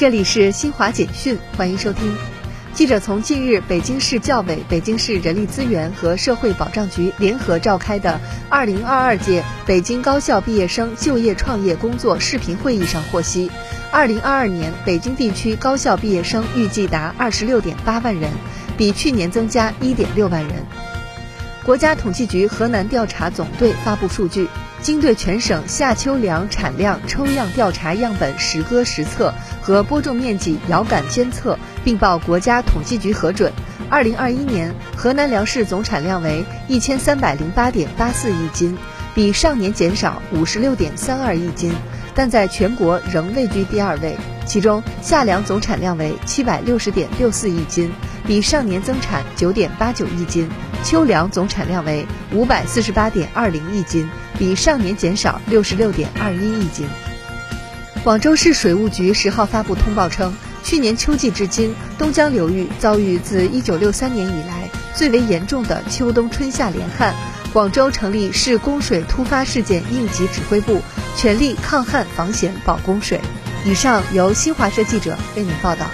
这里是新华简讯，欢迎收听。记者从近日北京市教委、北京市人力资源和社会保障局联合召开的2022届北京高校毕业生就业创业工作视频会议上获悉，2022年北京地区高校毕业生预计达26.8万人，比去年增加1.6万人。国家统计局河南调查总队发布数据。经对全省夏秋粮产量抽样调查样本实割实测和播种面积遥感监测，并报国家统计局核准。二零二一年，河南粮食总产量为一千三百零八点八四亿斤，比上年减少五十六点三二亿斤，但在全国仍位居第二位。其中，夏粮总产量为七百六十点六四亿斤，比上年增产九点八九亿斤；秋粮总产量为五百四十八点二零亿斤。比上年减少六十六点二一亿斤。广州市水务局十号发布通报称，去年秋季至今，东江流域遭遇自一九六三年以来最为严重的秋冬春夏连旱。广州成立市供水突发事件应急指挥部，全力抗旱防险保供水。以上由新华社记者为您报道。